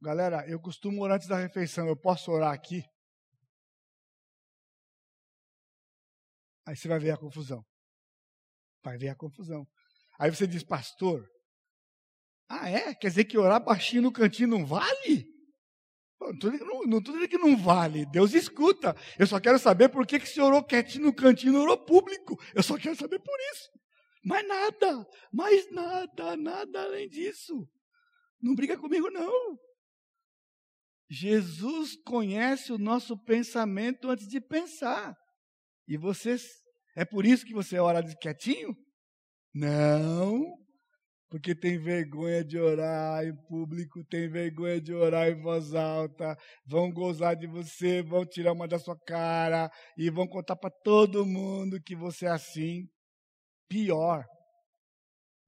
Galera, eu costumo orar antes da refeição. Eu posso orar aqui? Aí você vai ver a confusão. Vai ver a confusão. Aí você diz, pastor, ah é? Quer dizer que orar baixinho no cantinho não vale? Não estou dizendo que não vale. Deus escuta. Eu só quero saber por que, que você orou quietinho no cantinho orou público. Eu só quero saber por isso. Mais nada. Mais nada. Nada além disso. Não briga comigo, não. Jesus conhece o nosso pensamento antes de pensar. E você, é por isso que você ora quietinho? Não, porque tem vergonha de orar em público, tem vergonha de orar em voz alta, vão gozar de você, vão tirar uma da sua cara e vão contar para todo mundo que você é assim. Pior.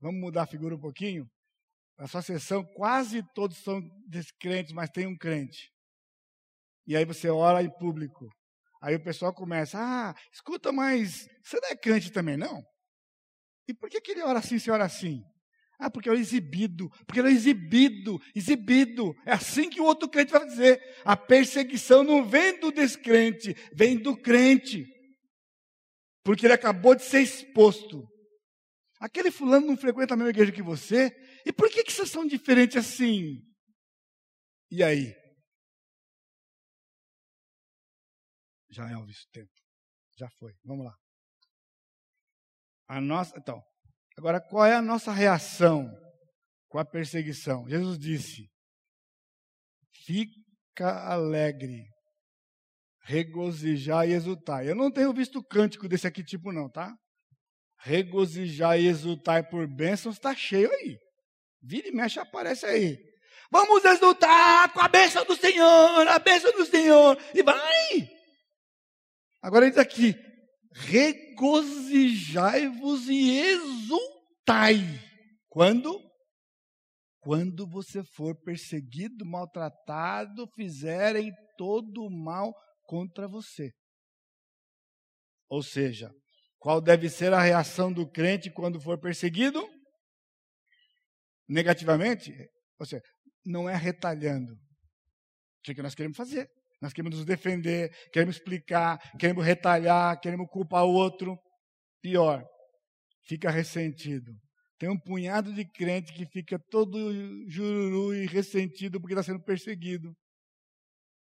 Vamos mudar a figura um pouquinho? Na sua sessão, quase todos são descrentes, mas tem um crente. E aí você ora em público. Aí o pessoal começa, ah, escuta, mas você não é crente também, não? E por que, que ele ora assim, se ora assim? Ah, porque é o exibido, porque ele é exibido, exibido. É assim que o outro crente vai dizer. A perseguição não vem do descrente, vem do crente. Porque ele acabou de ser exposto. Aquele fulano não frequenta a mesma igreja que você, e por que, que vocês são diferentes assim? E aí? Já é o tempo. Já foi. Vamos lá. A nossa, então, agora qual é a nossa reação com a perseguição? Jesus disse: Fica alegre, regozijar e exultar. Eu não tenho visto cântico desse aqui tipo não, tá? Regozijar e exultar por bênçãos está cheio aí. Vira e mexe, aparece aí. Vamos exultar com a bênção do Senhor, a bênção do Senhor. E vai! Agora ele diz aqui: regozijai-vos e exultai. Quando? Quando você for perseguido, maltratado, fizerem todo o mal contra você. Ou seja, qual deve ser a reação do crente quando for perseguido? negativamente, ou seja, não é retalhando. O que nós queremos fazer? Nós queremos nos defender, queremos explicar, queremos retalhar, queremos culpar o outro. Pior, fica ressentido. Tem um punhado de crente que fica todo jururu e ressentido porque está sendo perseguido.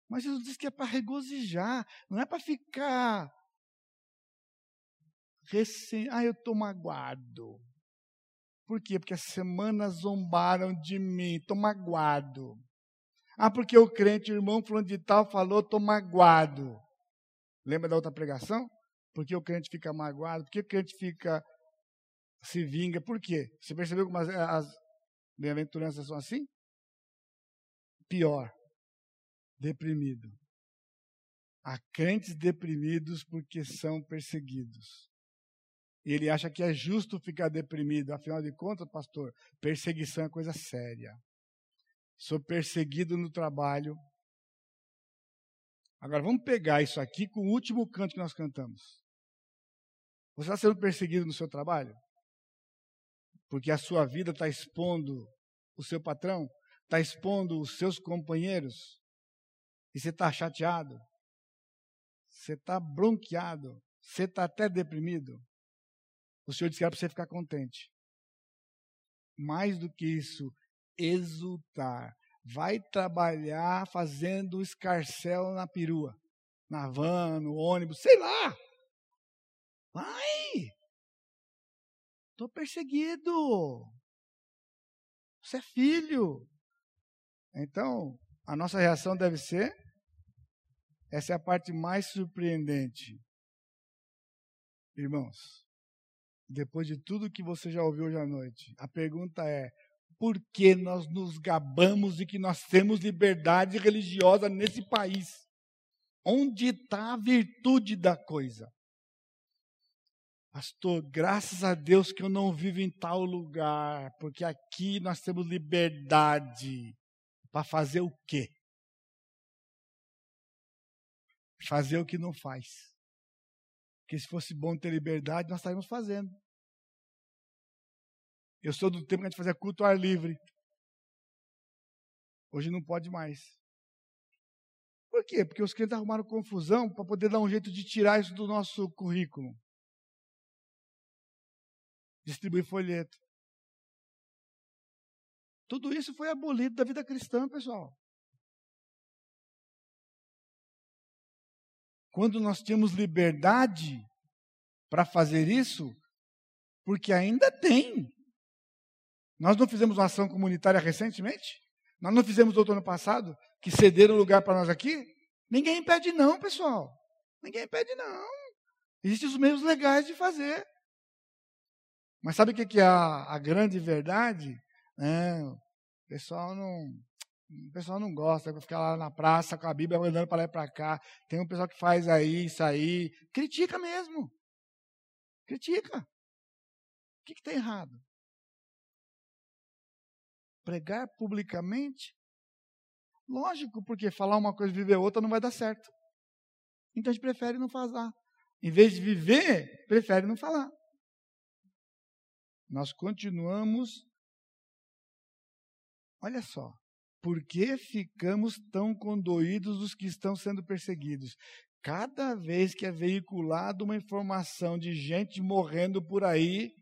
Mas Jesus diz que é para regozijar, não é para ficar recém. Ah, eu estou magoado. Por quê? Porque essa semana zombaram de mim, estou magoado. Ah, porque o crente, o irmão fulano de tal, falou, estou magoado. Lembra da outra pregação? Porque o crente fica magoado, porque o crente fica, se vinga, por quê? Você percebeu como as, as bem-aventuranças são assim? Pior, deprimido. Há crentes deprimidos porque são perseguidos. E ele acha que é justo ficar deprimido. Afinal de contas, pastor, perseguição é coisa séria. Sou perseguido no trabalho. Agora vamos pegar isso aqui com o último canto que nós cantamos. Você está sendo perseguido no seu trabalho? Porque a sua vida está expondo o seu patrão, está expondo os seus companheiros, e você está chateado, você está bronqueado, você está até deprimido. O Senhor disse que era para você ficar contente. Mais do que isso, exultar. Vai trabalhar fazendo escarcel na perua, na van, no ônibus, sei lá. Vai! Estou perseguido. Você é filho. Então, a nossa reação deve ser: essa é a parte mais surpreendente. Irmãos, depois de tudo que você já ouviu hoje à noite, a pergunta é: por que nós nos gabamos de que nós temos liberdade religiosa nesse país? Onde está a virtude da coisa? Pastor, graças a Deus que eu não vivo em tal lugar, porque aqui nós temos liberdade para fazer o quê? Fazer o que não faz. Porque se fosse bom ter liberdade, nós estaríamos fazendo. Eu sou do tempo que a gente fazia culto ao ar livre. Hoje não pode mais. Por quê? Porque os clientes arrumaram confusão para poder dar um jeito de tirar isso do nosso currículo. Distribuir folheto. Tudo isso foi abolido da vida cristã, pessoal. Quando nós tínhamos liberdade para fazer isso, porque ainda tem. Nós não fizemos uma ação comunitária recentemente? Nós não fizemos outro ano passado? Que cederam lugar para nós aqui? Ninguém impede, não, pessoal. Ninguém impede, não. Existem os meios legais de fazer. Mas sabe o que é a, a grande verdade? É, o pessoal não, o pessoal não gosta, vai ficar lá na praça com a Bíblia andando para lá e para cá. Tem um pessoal que faz aí, isso aí. Critica mesmo. Critica. O que está errado? Pregar publicamente? Lógico, porque falar uma coisa e viver outra não vai dar certo. Então a gente prefere não falar. Em vez de viver, prefere não falar. Nós continuamos. Olha só, por que ficamos tão condoídos os que estão sendo perseguidos? Cada vez que é veiculada uma informação de gente morrendo por aí,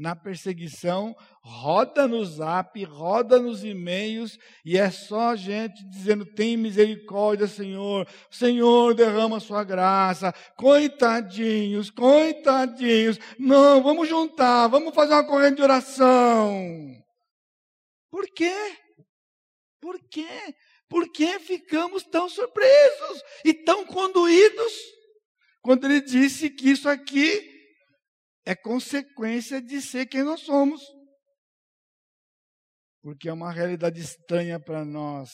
na perseguição, roda no zap, roda nos e-mails, e é só gente dizendo: tem misericórdia, Senhor, Senhor, derrama sua graça, coitadinhos, coitadinhos, não, vamos juntar, vamos fazer uma corrente de oração. Por quê? Por quê? Por que ficamos tão surpresos e tão conduídos? Quando ele disse que isso aqui é consequência de ser quem nós somos. Porque é uma realidade estranha para nós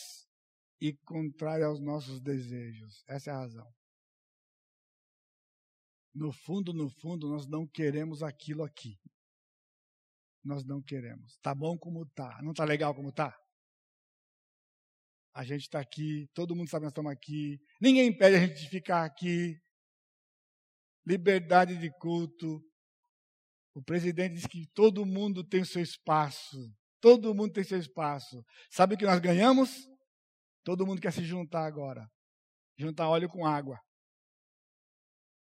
e contrária aos nossos desejos. Essa é a razão. No fundo, no fundo, nós não queremos aquilo aqui. Nós não queremos. Tá bom como tá. Não tá legal como tá? A gente está aqui, todo mundo sabe que nós estamos aqui, ninguém impede a gente de ficar aqui. Liberdade de culto. O presidente diz que todo mundo tem seu espaço. Todo mundo tem seu espaço. Sabe o que nós ganhamos? Todo mundo quer se juntar agora. Juntar óleo com água.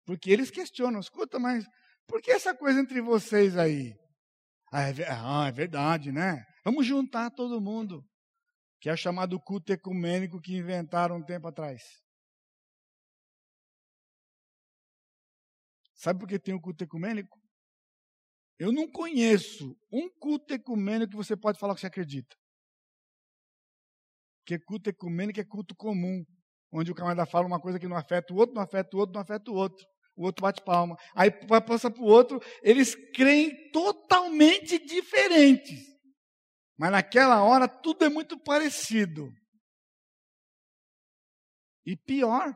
Porque eles questionam, escuta, mas por que essa coisa entre vocês aí? Ah, é, ah, é verdade, né? Vamos juntar todo mundo que é o chamado culto ecumênico que inventaram um tempo atrás. Sabe por que tem o culto ecumênico? Eu não conheço um culto ecumênico que você pode falar que você acredita. Porque culto ecumênico é culto comum, onde o camarada fala uma coisa que não afeta o outro, não afeta o outro, não afeta o outro. O outro bate palma. Aí passa para o outro, eles creem totalmente diferentes. Mas naquela hora tudo é muito parecido. E pior,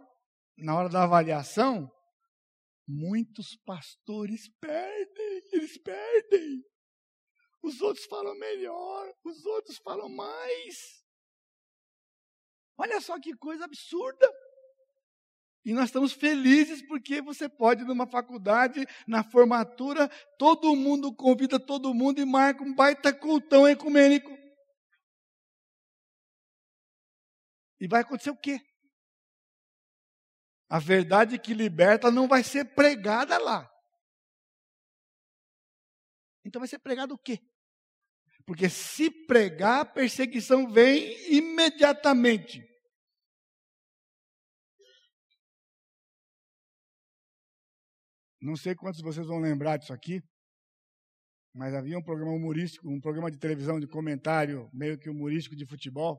na hora da avaliação, muitos pastores perdem, eles perdem. Os outros falam melhor, os outros falam mais. Olha só que coisa absurda. E nós estamos felizes porque você pode, numa faculdade, na formatura, todo mundo convida todo mundo e marca um baita cultão ecumênico. E vai acontecer o quê? A verdade que liberta não vai ser pregada lá. Então vai ser pregado o quê? Porque se pregar, a perseguição vem imediatamente. Não sei quantos de vocês vão lembrar disso aqui, mas havia um programa humorístico, um programa de televisão de comentário, meio que humorístico de futebol.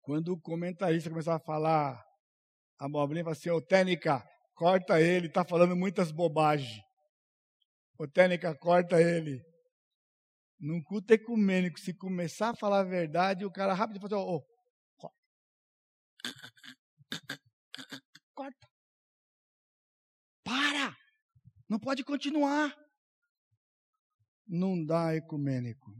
Quando o comentarista começava a falar a abobrinha, falava assim, ô Técnica, corta ele, está falando muitas bobagens. Ô Técnica, corta ele. Num culto ecumênico, se começar a falar a verdade, o cara rápido fala assim, ô, corta. <laughs> Corta. Para! Não pode continuar. Não dá ecumênico.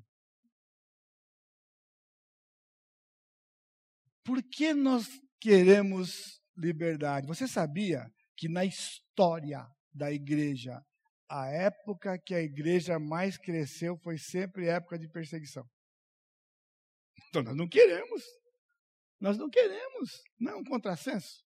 Por que nós queremos liberdade? Você sabia que na história da igreja, a época que a igreja mais cresceu foi sempre época de perseguição? Então nós não queremos. Nós não queremos. Não é um contrassenso.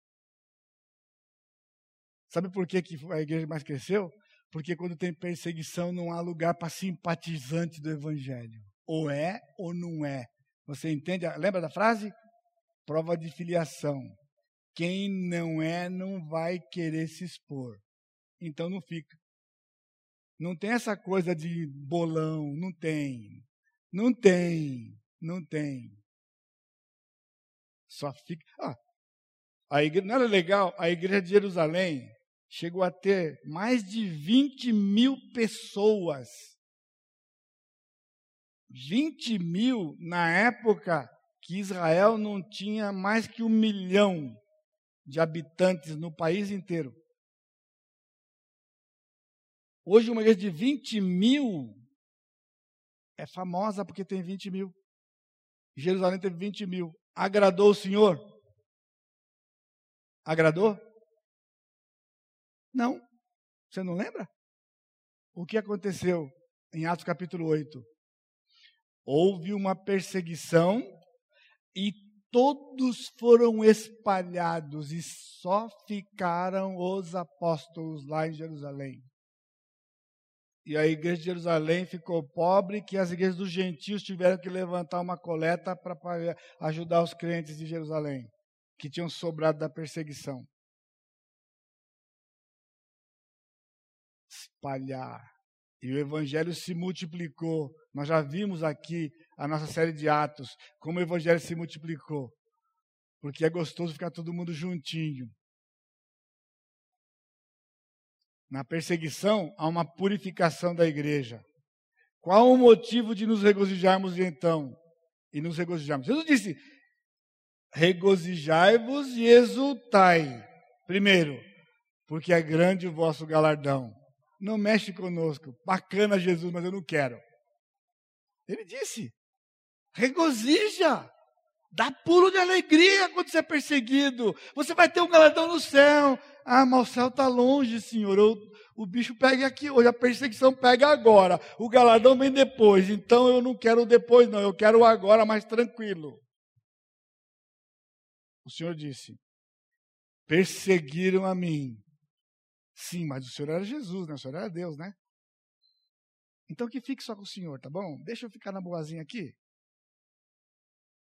Sabe por que, que a igreja mais cresceu? Porque quando tem perseguição não há lugar para simpatizante do evangelho. Ou é ou não é. Você entende? Lembra da frase? Prova de filiação. Quem não é não vai querer se expor. Então não fica. Não tem essa coisa de bolão, não tem. Não tem, não tem. Só fica. Ah, a não era legal? A igreja de Jerusalém chegou a ter mais de 20 mil pessoas. 20 mil na época que Israel não tinha mais que um milhão de habitantes no país inteiro. Hoje, uma igreja de 20 mil é famosa porque tem 20 mil. Jerusalém teve 20 mil. Agradou o Senhor? Agradou? Não. Você não lembra? O que aconteceu em Atos capítulo 8? Houve uma perseguição e todos foram espalhados e só ficaram os apóstolos lá em Jerusalém. E a igreja de Jerusalém ficou pobre, que as igrejas dos gentios tiveram que levantar uma coleta para ajudar os crentes de Jerusalém, que tinham sobrado da perseguição. Espalhar. E o evangelho se multiplicou. Nós já vimos aqui a nossa série de Atos, como o evangelho se multiplicou. Porque é gostoso ficar todo mundo juntinho. Na perseguição, há uma purificação da igreja. Qual o motivo de nos regozijarmos então? E nos regozijarmos. Jesus disse: regozijai-vos e exultai. Primeiro, porque é grande o vosso galardão. Não mexe conosco. Bacana, Jesus, mas eu não quero. Ele disse: regozija. Dá pulo de alegria quando você é perseguido. Você vai ter um galardão no céu. Ah, mas o céu está longe, senhor. Eu, o bicho pega aqui hoje, a perseguição pega agora. O galardão vem depois. Então eu não quero depois, não. Eu quero agora mais tranquilo. O senhor disse: perseguiram a mim. Sim, mas o senhor era Jesus, né? O senhor era Deus, né? Então que fique só com o senhor, tá bom? Deixa eu ficar na boazinha aqui.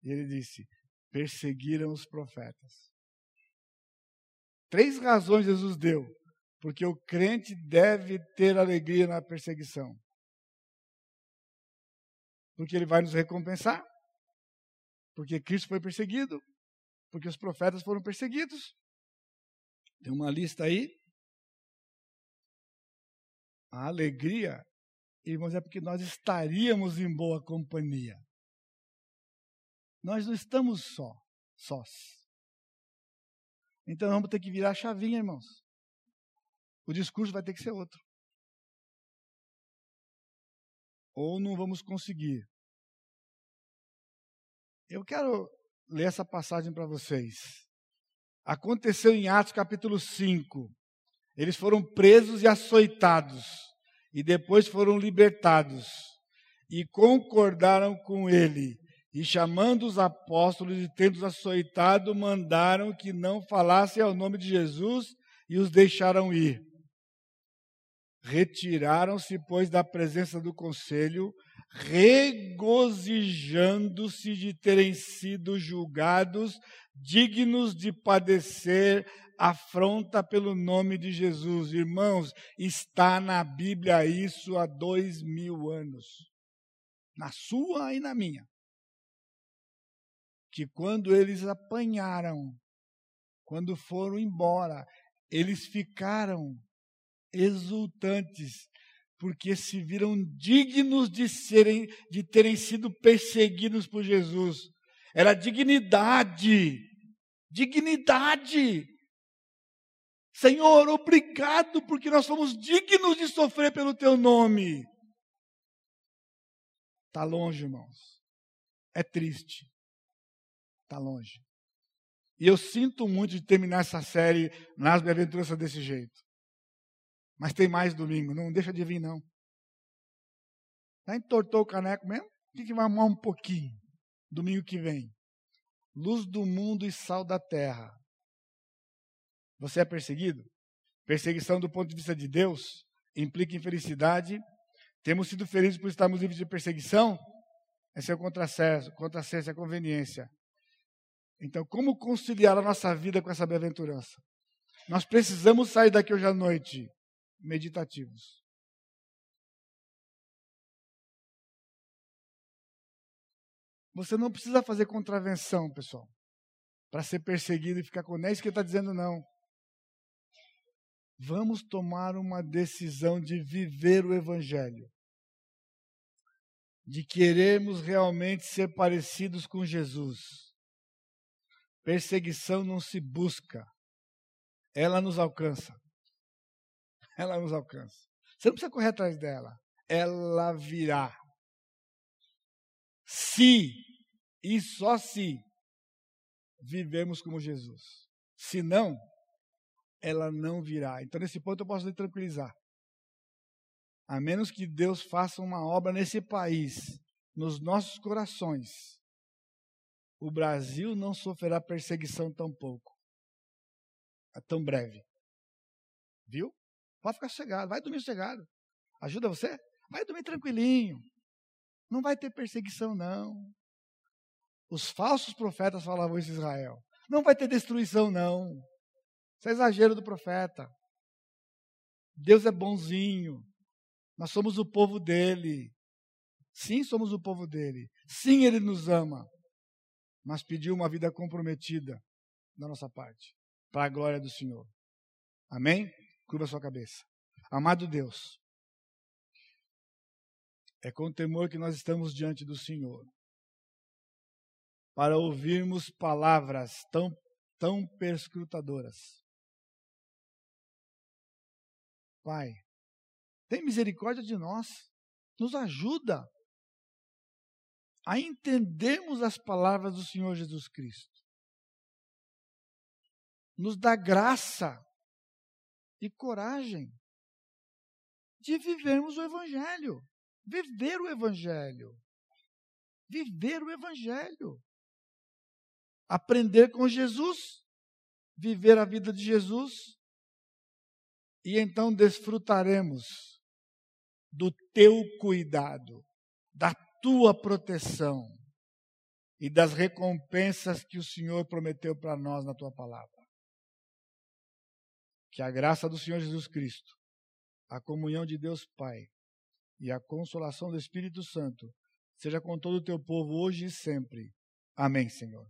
E ele disse: perseguiram os profetas. Três razões Jesus deu, porque o crente deve ter alegria na perseguição. Porque ele vai nos recompensar, porque Cristo foi perseguido, porque os profetas foram perseguidos. Tem uma lista aí. A alegria, irmãos, é porque nós estaríamos em boa companhia. Nós não estamos só, sós. Então vamos ter que virar a chavinha, irmãos. O discurso vai ter que ser outro. Ou não vamos conseguir. Eu quero ler essa passagem para vocês. Aconteceu em Atos capítulo 5. Eles foram presos e açoitados, e depois foram libertados, e concordaram com ele e chamando os apóstolos e tendo-os açoitado, mandaram que não falassem ao nome de Jesus e os deixaram ir. Retiraram-se, pois, da presença do conselho, regozijando-se de terem sido julgados dignos de padecer afronta pelo nome de Jesus. Irmãos, está na Bíblia isso há dois mil anos. Na sua e na minha que quando eles apanharam, quando foram embora, eles ficaram exultantes, porque se viram dignos de serem de terem sido perseguidos por Jesus. Era dignidade. Dignidade. Senhor, obrigado porque nós somos dignos de sofrer pelo teu nome. Está longe, irmãos. É triste. Está longe. E eu sinto muito de terminar essa série nas bem-aventuranças desse jeito. Mas tem mais domingo, não deixa de vir, não. Já entortou o caneco mesmo? Tem que mamar um pouquinho. Domingo que vem. Luz do mundo e sal da terra. Você é perseguido? Perseguição do ponto de vista de Deus implica infelicidade. Temos sido felizes por estarmos livres de perseguição? Esse é o contrassenso, contrassenso, é a conveniência. Então, como conciliar a nossa vida com essa bem-aventurança? Nós precisamos sair daqui hoje à noite meditativos. Você não precisa fazer contravenção, pessoal, para ser perseguido e ficar com. É isso que está dizendo, não. Vamos tomar uma decisão de viver o Evangelho, de querermos realmente ser parecidos com Jesus. Perseguição não se busca, ela nos alcança. Ela nos alcança. Você não precisa correr atrás dela, ela virá. Se e só se vivemos como Jesus. Se não, ela não virá. Então, nesse ponto, eu posso lhe tranquilizar. A menos que Deus faça uma obra nesse país, nos nossos corações, o Brasil não sofrerá perseguição tão pouco, é tão breve. Viu? Pode ficar sossegado, vai dormir sossegado. Ajuda você? Vai dormir tranquilinho. Não vai ter perseguição, não. Os falsos profetas falavam isso em Israel. Não vai ter destruição, não. Isso é exagero do profeta. Deus é bonzinho. Nós somos o povo dele. Sim, somos o povo dele. Sim, ele nos ama mas pediu uma vida comprometida da nossa parte, para a glória do Senhor. Amém? Curva sua cabeça. Amado Deus, é com temor que nós estamos diante do Senhor, para ouvirmos palavras tão, tão perscrutadoras. Pai, tem misericórdia de nós, nos ajuda a entendermos as palavras do Senhor Jesus Cristo. Nos dá graça e coragem de vivermos o Evangelho. Viver o Evangelho. Viver o Evangelho. Aprender com Jesus, viver a vida de Jesus, e então desfrutaremos do teu cuidado, da tua proteção e das recompensas que o Senhor prometeu para nós na tua palavra. Que a graça do Senhor Jesus Cristo, a comunhão de Deus Pai e a consolação do Espírito Santo seja com todo o teu povo hoje e sempre. Amém, Senhor.